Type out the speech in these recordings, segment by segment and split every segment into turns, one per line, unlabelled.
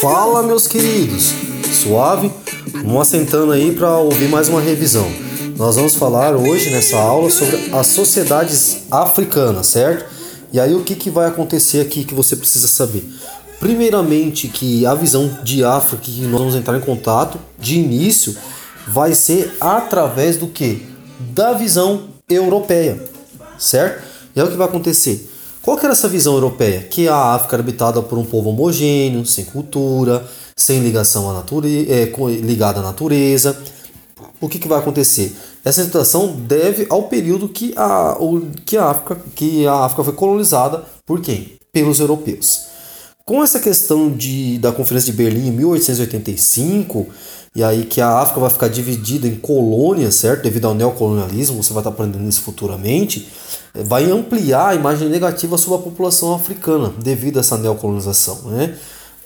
Fala, meus queridos! Suave? Vamos assentando aí para ouvir mais uma revisão. Nós vamos falar hoje nessa aula sobre as sociedades africanas, certo? E aí o que, que vai acontecer aqui que você precisa saber? Primeiramente que a visão de África que nós vamos entrar em contato de início vai ser através do que? Da visão europeia, certo? E é o que vai acontecer. Qual que era essa visão europeia? Que a África era habitada por um povo homogêneo, sem cultura, sem ligação à natureza, é, ligada à natureza. O que, que vai acontecer? Essa situação deve ao período que a, que, a África, que a África foi colonizada por quem? Pelos europeus. Com essa questão de, da Conferência de Berlim em 1885, e aí que a África vai ficar dividida em colônias, certo? Devido ao neocolonialismo, você vai estar aprendendo isso futuramente, vai ampliar a imagem negativa sobre a população africana devido a essa neocolonização, né?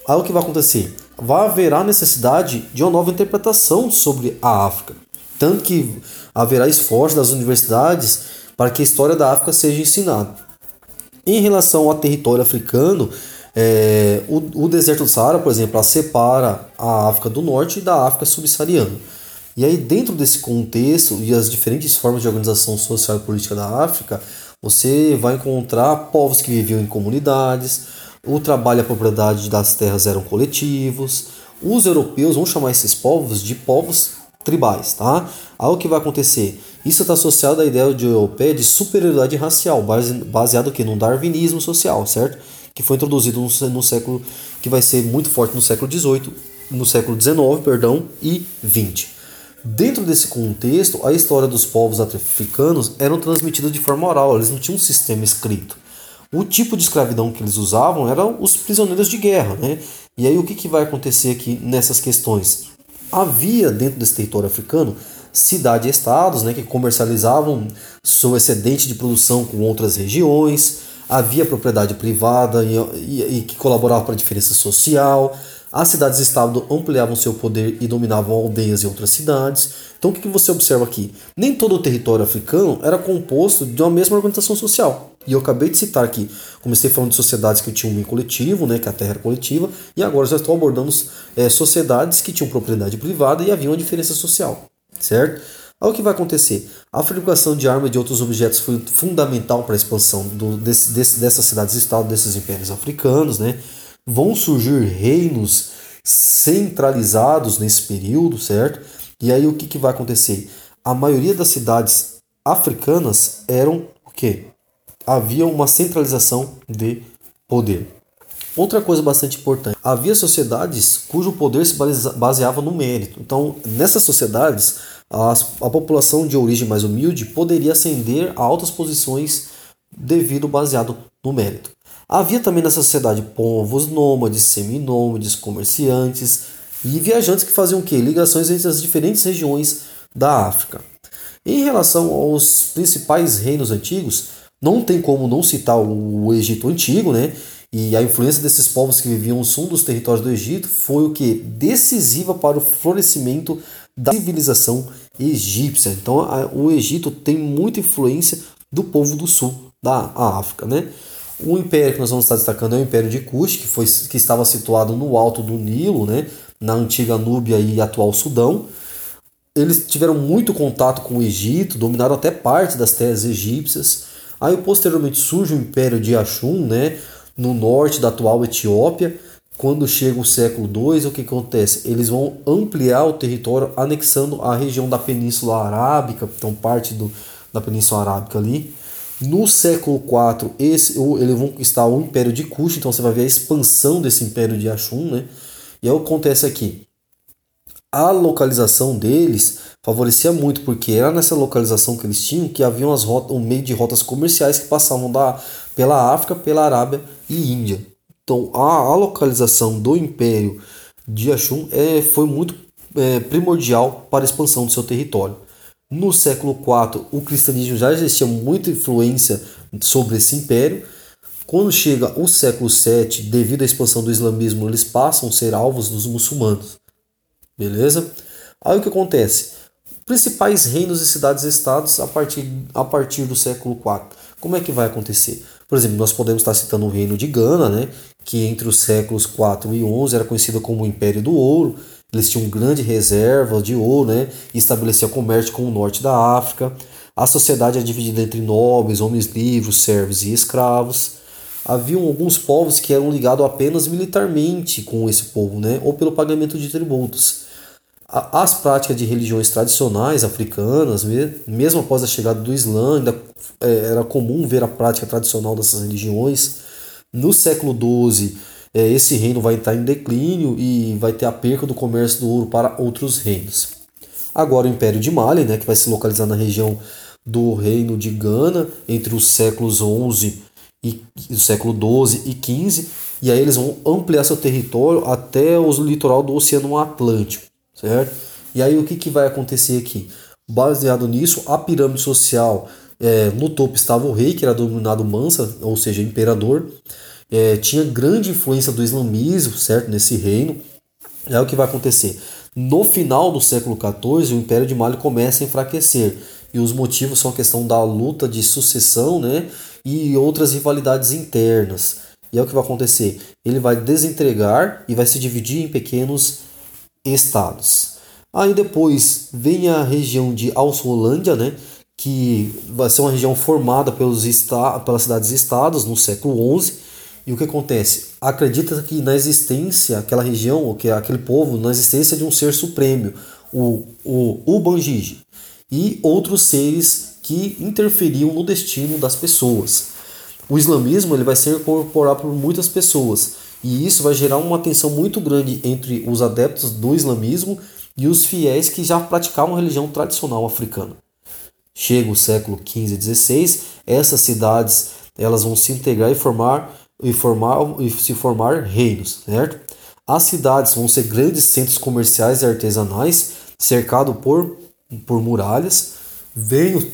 Aí o que vai acontecer? Vai haverá necessidade de uma nova interpretação sobre a África. Tanto que haverá esforço das universidades para que a história da África seja ensinada. Em relação ao território africano, é, o, o, deserto do Saara, por exemplo, separa a África do Norte da África subsaariana. E aí, dentro desse contexto e as diferentes formas de organização social e política da África, você vai encontrar povos que viviam em comunidades, o trabalho e a propriedade das terras eram coletivos. Os europeus vão chamar esses povos de povos tribais, tá? Algo que vai acontecer. Isso está associado à ideia de europeia de superioridade racial, baseado aqui no darwinismo social, certo? Que foi introduzido no, no século que vai ser muito forte no século XVIII, no século XIX, perdão, e XX. Dentro desse contexto, a história dos povos africanos eram transmitida de forma oral, eles não tinham um sistema escrito. O tipo de escravidão que eles usavam eram os prisioneiros de guerra, né? E aí o que, que vai acontecer aqui nessas questões? Havia dentro desse território africano cidade-estados né, que comercializavam seu excedente de produção com outras regiões, havia propriedade privada e, e, e que colaborava para a diferença social. As cidades-estado ampliavam seu poder e dominavam aldeias e outras cidades. Então o que, você observa aqui? Nem todo o território africano era composto de uma mesma organização social. E eu acabei de citar aqui, comecei falando de sociedades que tinham um meio coletivo, né, que a terra era coletiva, e agora já estou abordando é, sociedades que tinham propriedade privada e havia uma diferença social, certo? Olha o que vai acontecer. A fabricação de armas e de outros objetos foi fundamental para a expansão do, desse, desse, dessas cidades-estado, desses impérios africanos. Né? Vão surgir reinos centralizados nesse período, certo? E aí o que, que vai acontecer? A maioria das cidades africanas eram o quê? Havia uma centralização de poder. Outra coisa bastante importante: havia sociedades cujo poder se baseava no mérito. Então, nessas sociedades, a, população de origem mais humilde poderia ascender a altas posições devido baseado no mérito. Havia também nessa sociedade povos nômades, seminômades, comerciantes e viajantes que faziam que ligações entre as diferentes regiões da África. Em relação aos principais reinos antigos, não tem como não citar o Egito antigo, né? E a influência desses povos que viviam no sul dos territórios do Egito foi o que decisiva para o florescimento da civilização egípcia. Então a, o Egito tem muita influência do povo do sul da África, né? O império que nós vamos estar destacando é o Império de Kush, que, foi, que estava situado no alto do Nilo, né? na antiga Núbia e atual Sudão. Eles tiveram muito contato com o Egito, dominaram até parte das terras egípcias. Aí posteriormente surge o Império de Ashum, né? no norte da atual Etiópia, quando chega o século II, o que acontece? Eles vão ampliar o território, anexando a região da Península Arábica, então parte do, da Península Arábica ali. No século IV, esse, eles vão conquistar o Império de Kush, então você vai ver a expansão desse Império de Ashum, né? E aí o que acontece aqui? A localização deles favorecia muito, porque era nessa localização que eles tinham que havia umas rotas, um meio de rotas comerciais que passavam da, pela África, pela Arábia e Índia. Então, a, a localização do Império de Ashum é, foi muito é, primordial para a expansão do seu território. No século IV, o cristianismo já existia muita influência sobre esse império. Quando chega o século VII, devido à expansão do islamismo, eles passam a ser alvos dos muçulmanos. Beleza? Aí o que acontece? Principais reinos e cidades-estados a partir, a partir do século IV. Como é que vai acontecer? Por exemplo, nós podemos estar citando o reino de Gana, né, que entre os séculos 4 e 11 era conhecida como o Império do Ouro. Eles tinham grande reserva de ouro, né? E estabelecia comércio com o norte da África. A sociedade é dividida entre nobres, homens livres, servos e escravos. Haviam alguns povos que eram ligados apenas militarmente com esse povo, né? Ou pelo pagamento de tributos. As práticas de religiões tradicionais africanas, mesmo após a chegada do Islã, ainda é, era comum ver a prática tradicional dessas religiões. No século XII, é, esse reino vai entrar em declínio e vai ter a perca do comércio do ouro para outros reinos. Agora o Império de Mali, né, que vai se localizar na região do reino de Gana entre os séculos XI e o século XII e XV, e aí eles vão ampliar seu território até o litoral do Oceano Atlântico certo? E aí o que, que vai acontecer aqui? Baseado nisso, a pirâmide social, é, no topo estava o rei, que era denominado Mansa, ou seja, imperador, é, tinha grande influência do islamismo, certo, nesse reino. É o que vai acontecer. No final do século XIV, o Império de Mali começa a enfraquecer. E os motivos são a questão da luta de sucessão né, e outras rivalidades internas. E é o que vai acontecer. Ele vai desentregar e vai se dividir em pequenos estados. Aí depois vem a região de Alsolândia, né, que vai ser uma região formada pelos pelas cidades-estados no século XI. E o que acontece? Acredita que na existência, aquela região, ou que aquele povo, na existência de um ser supremo, o, o Ubangiji, e outros seres que interferiam no destino das pessoas. O islamismo ele vai ser incorporado por muitas pessoas, e isso vai gerar uma tensão muito grande entre os adeptos do islamismo e os fiéis que já praticavam a religião tradicional africana. Chega o século XV e XVI, essas cidades elas vão se integrar e formar e formar e se formar reinos, certo? As cidades vão ser grandes centros comerciais e artesanais, cercado por por muralhas. Vem o,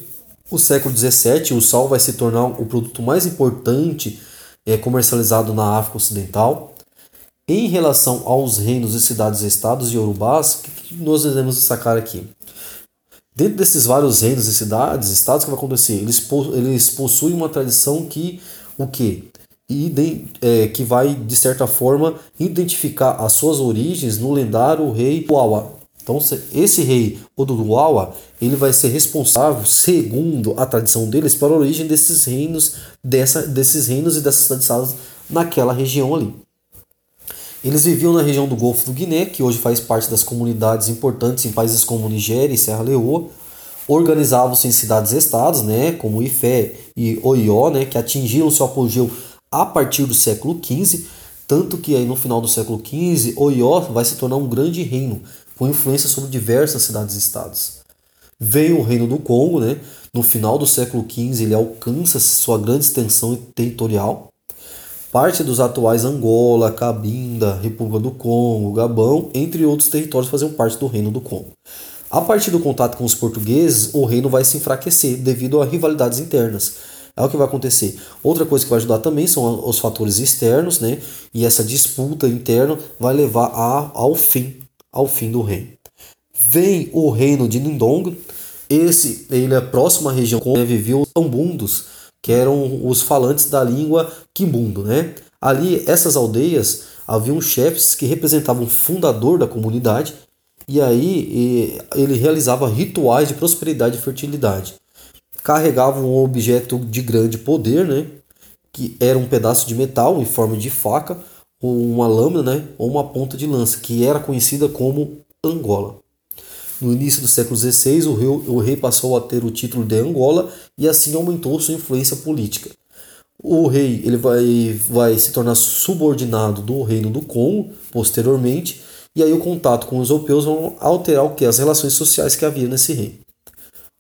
o século XVII, o sal vai se tornar o produto mais importante é comercializado na África Ocidental. Em relação aos reinos e cidades-estados e urubás, o que nós devemos sacar aqui? Dentro desses vários reinos e cidades, estados, o que vai acontecer? Eles, eles possuem uma tradição que o que? É, que vai, de certa forma, identificar as suas origens no lendário rei Uawa, então, esse rei Oduduawa, ele vai ser responsável, segundo a tradição deles, para a origem desses reinos, dessa, desses reinos e dessas cidades naquela região ali. Eles viviam na região do Golfo do Guiné, que hoje faz parte das comunidades importantes em países como Nigéria e Serra Leoa. Organizavam-se em cidades-estados, né, como Ifé e Oió, né, que atingiram seu apogeu a partir do século XV, tanto que aí no final do século XV, Oió vai se tornar um grande reino, com influência sobre diversas cidades-estados. Veio o Reino do Congo, né? no final do século XV ele alcança sua grande extensão territorial. Parte dos atuais Angola, Cabinda, República do Congo, Gabão, entre outros territórios faziam parte do Reino do Congo. A partir do contato com os portugueses, o reino vai se enfraquecer devido a rivalidades internas. É o que vai acontecer. Outra coisa que vai ajudar também são os fatores externos, né? E essa disputa interna vai levar a, ao fim ao fim do reino. Vem o reino de Nindong. Esse ele é próximo à região onde viviam os Ambundos, que eram os falantes da língua Kimbundo, né? Ali essas aldeias haviam chefes que representavam o fundador da comunidade e aí ele realizava rituais de prosperidade e fertilidade. Carregavam um objeto de grande poder, né? Que era um pedaço de metal em forma de faca ou uma lâmina né, ou uma ponta de lança, que era conhecida como Angola. No início do século XVI, o rei, o rei passou a ter o título de Angola e assim aumentou sua influência política. O rei ele vai, vai se tornar subordinado do reino do Congo posteriormente, e aí o contato com os europeus vão alterar o que? As relações sociais que havia nesse reino.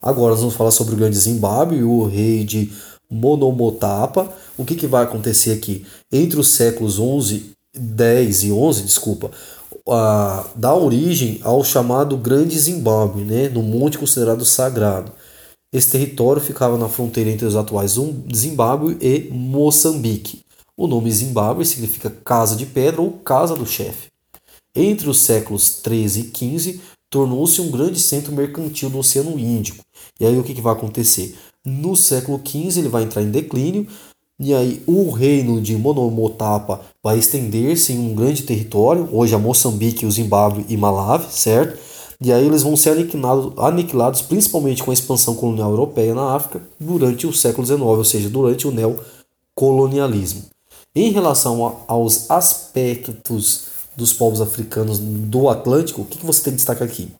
Agora nós vamos falar sobre o grande Zimbábue, o rei de Monomotapa. O que, que vai acontecer aqui? Entre os séculos 11, 10 e 11, desculpa, a, dá origem ao chamado Grande Zimbábue, né, no monte considerado sagrado. Esse território ficava na fronteira entre os atuais Zimbábue e Moçambique. O nome Zimbábue significa casa de pedra ou casa do chefe. Entre os séculos 13 e 15, tornou-se um grande centro mercantil do Oceano Índico. E aí o que, que vai acontecer? No século XV ele vai entrar em declínio. E aí o reino de Monomotapa vai estender-se em um grande território, hoje a Moçambique, o Zimbábue e Malawi, certo? E aí eles vão ser aniquilados, aniquilados principalmente com a expansão colonial europeia na África durante o século XIX, ou seja, durante o neocolonialismo. Em relação a, aos aspectos dos povos africanos do Atlântico, o que, que você tem que destacar aqui?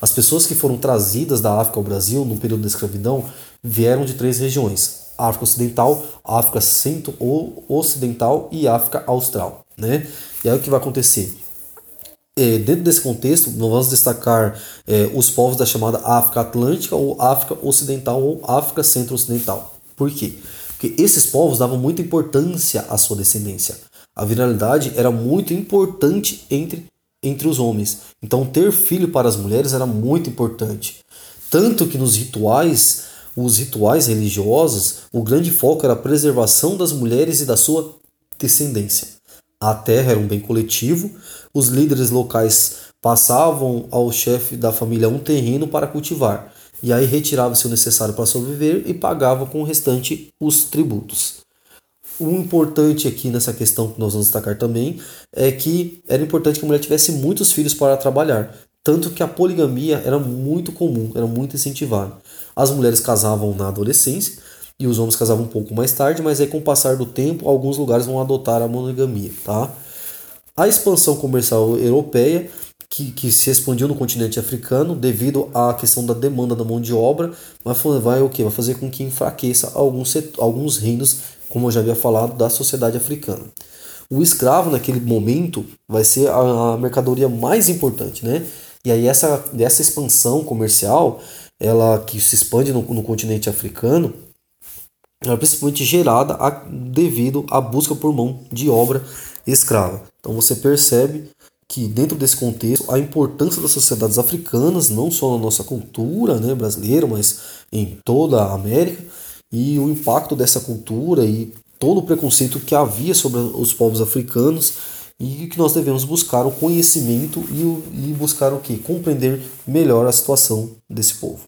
As pessoas que foram trazidas da África ao Brasil no período da escravidão vieram de três regiões: África Ocidental, África Centro-Ocidental e África Austral. Né? E aí o que vai acontecer? É, dentro desse contexto, nós vamos destacar é, os povos da chamada África Atlântica ou África Ocidental ou África Centro-Ocidental. Por quê? Porque esses povos davam muita importância à sua descendência. A viralidade era muito importante entre, entre os homens. Então, ter filho para as mulheres era muito importante. Tanto que nos rituais, os rituais religiosos, o grande foco era a preservação das mulheres e da sua descendência. A terra era um bem coletivo, os líderes locais passavam ao chefe da família um terreno para cultivar, e aí retirava-se o necessário para sobreviver e pagava com o restante os tributos. O importante aqui nessa questão que nós vamos destacar também é que era importante que a mulher tivesse muitos filhos para trabalhar, tanto que a poligamia era muito comum, era muito incentivada. As mulheres casavam na adolescência e os homens casavam um pouco mais tarde, mas aí com o passar do tempo, alguns lugares vão adotar a monogamia, tá? A expansão comercial europeia, que, que se expandiu no continente africano devido à questão da demanda da mão de obra, vai, vai, o vai fazer com que enfraqueça alguns, alguns reinos, como eu já havia falado, da sociedade africana. O escravo, naquele momento, vai ser a mercadoria mais importante, né? E aí essa, essa expansão comercial, ela que se expande no, no continente africano, era principalmente gerada a, devido à busca por mão de obra escrava. Então você percebe que dentro desse contexto a importância das sociedades africanas, não só na nossa cultura né, brasileira, mas em toda a América, e o impacto dessa cultura e todo o preconceito que havia sobre os povos africanos e que nós devemos buscar o conhecimento e, e buscar o que? Compreender melhor a situação desse povo.